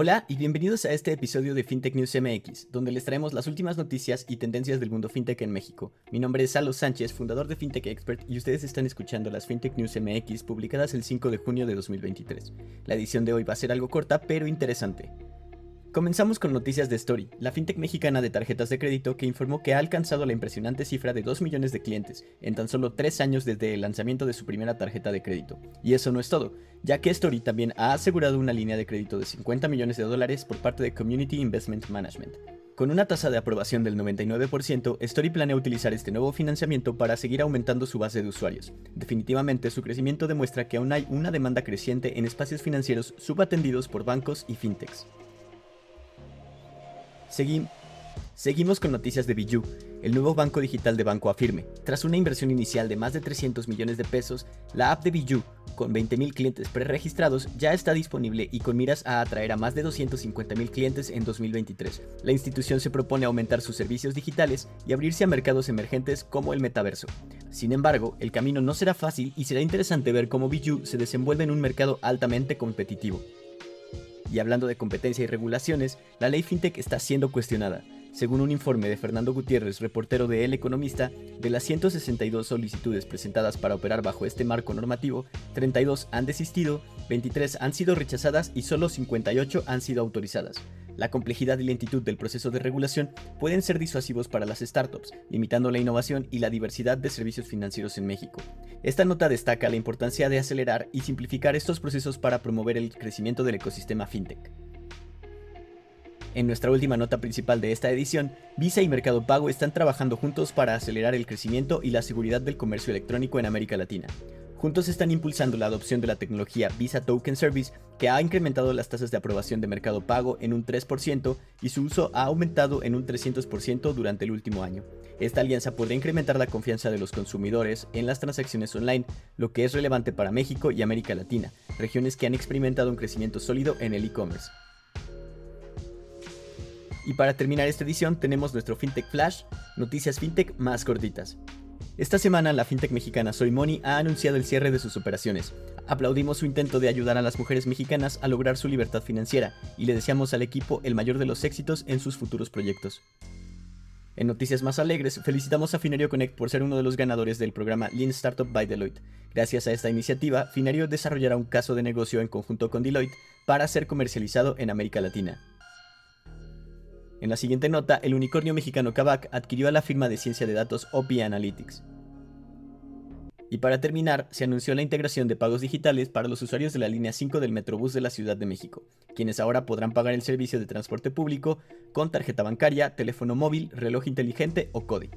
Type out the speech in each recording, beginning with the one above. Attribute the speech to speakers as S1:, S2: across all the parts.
S1: Hola y bienvenidos a este episodio de FinTech News MX, donde les traemos las últimas noticias y tendencias del mundo FinTech en México. Mi nombre es Salo Sánchez, fundador de FinTech Expert, y ustedes están escuchando las FinTech News MX publicadas el 5 de junio de 2023. La edición de hoy va a ser algo corta, pero interesante. Comenzamos con noticias de Story, la fintech mexicana de tarjetas de crédito que informó que ha alcanzado la impresionante cifra de 2 millones de clientes en tan solo 3 años desde el lanzamiento de su primera tarjeta de crédito. Y eso no es todo, ya que Story también ha asegurado una línea de crédito de 50 millones de dólares por parte de Community Investment Management. Con una tasa de aprobación del 99%, Story planea utilizar este nuevo financiamiento para seguir aumentando su base de usuarios. Definitivamente, su crecimiento demuestra que aún hay una demanda creciente en espacios financieros subatendidos por bancos y fintechs seguimos con noticias de Biju, el nuevo banco digital de Banco Afirme. Tras una inversión inicial de más de 300 millones de pesos, la app de Biju, con 20.000 clientes preregistrados, ya está disponible y con miras a atraer a más de 250.000 clientes en 2023. La institución se propone aumentar sus servicios digitales y abrirse a mercados emergentes como el metaverso. Sin embargo, el camino no será fácil y será interesante ver cómo Biju se desenvuelve en un mercado altamente competitivo. Y hablando de competencia y regulaciones, la ley FinTech está siendo cuestionada. Según un informe de Fernando Gutiérrez, reportero de El Economista, de las 162 solicitudes presentadas para operar bajo este marco normativo, 32 han desistido, 23 han sido rechazadas y solo 58 han sido autorizadas. La complejidad y lentitud del proceso de regulación pueden ser disuasivos para las startups, limitando la innovación y la diversidad de servicios financieros en México. Esta nota destaca la importancia de acelerar y simplificar estos procesos para promover el crecimiento del ecosistema fintech. En nuestra última nota principal de esta edición, Visa y Mercado Pago están trabajando juntos para acelerar el crecimiento y la seguridad del comercio electrónico en América Latina. Juntos están impulsando la adopción de la tecnología Visa Token Service, que ha incrementado las tasas de aprobación de mercado pago en un 3% y su uso ha aumentado en un 300% durante el último año. Esta alianza podría incrementar la confianza de los consumidores en las transacciones online, lo que es relevante para México y América Latina, regiones que han experimentado un crecimiento sólido en el e-commerce. Y para terminar esta edición tenemos nuestro FinTech Flash, noticias FinTech más cortitas. Esta semana la fintech mexicana Soy Money ha anunciado el cierre de sus operaciones. Aplaudimos su intento de ayudar a las mujeres mexicanas a lograr su libertad financiera y le deseamos al equipo el mayor de los éxitos en sus futuros proyectos. En noticias más alegres, felicitamos a Finario Connect por ser uno de los ganadores del programa Lean Startup by Deloitte. Gracias a esta iniciativa, Finario desarrollará un caso de negocio en conjunto con Deloitte para ser comercializado en América Latina. En la siguiente nota, el unicornio mexicano Kavak adquirió a la firma de ciencia de datos OPI Analytics. Y para terminar, se anunció la integración de pagos digitales para los usuarios de la línea 5 del Metrobús de la Ciudad de México, quienes ahora podrán pagar el servicio de transporte público con tarjeta bancaria, teléfono móvil, reloj inteligente o CODI.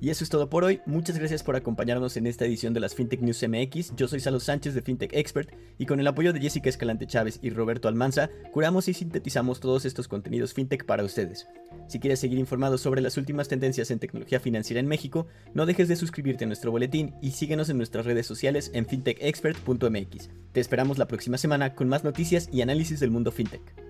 S1: Y eso es todo por hoy. Muchas gracias por acompañarnos en esta edición de las FinTech News MX. Yo soy Salo Sánchez de FinTech Expert y con el apoyo de Jessica Escalante Chávez y Roberto Almanza, curamos y sintetizamos todos estos contenidos FinTech para ustedes. Si quieres seguir informado sobre las últimas tendencias en tecnología financiera en México, no dejes de suscribirte a nuestro boletín y síguenos en nuestras redes sociales en fintechexpert.mx. Te esperamos la próxima semana con más noticias y análisis del mundo FinTech.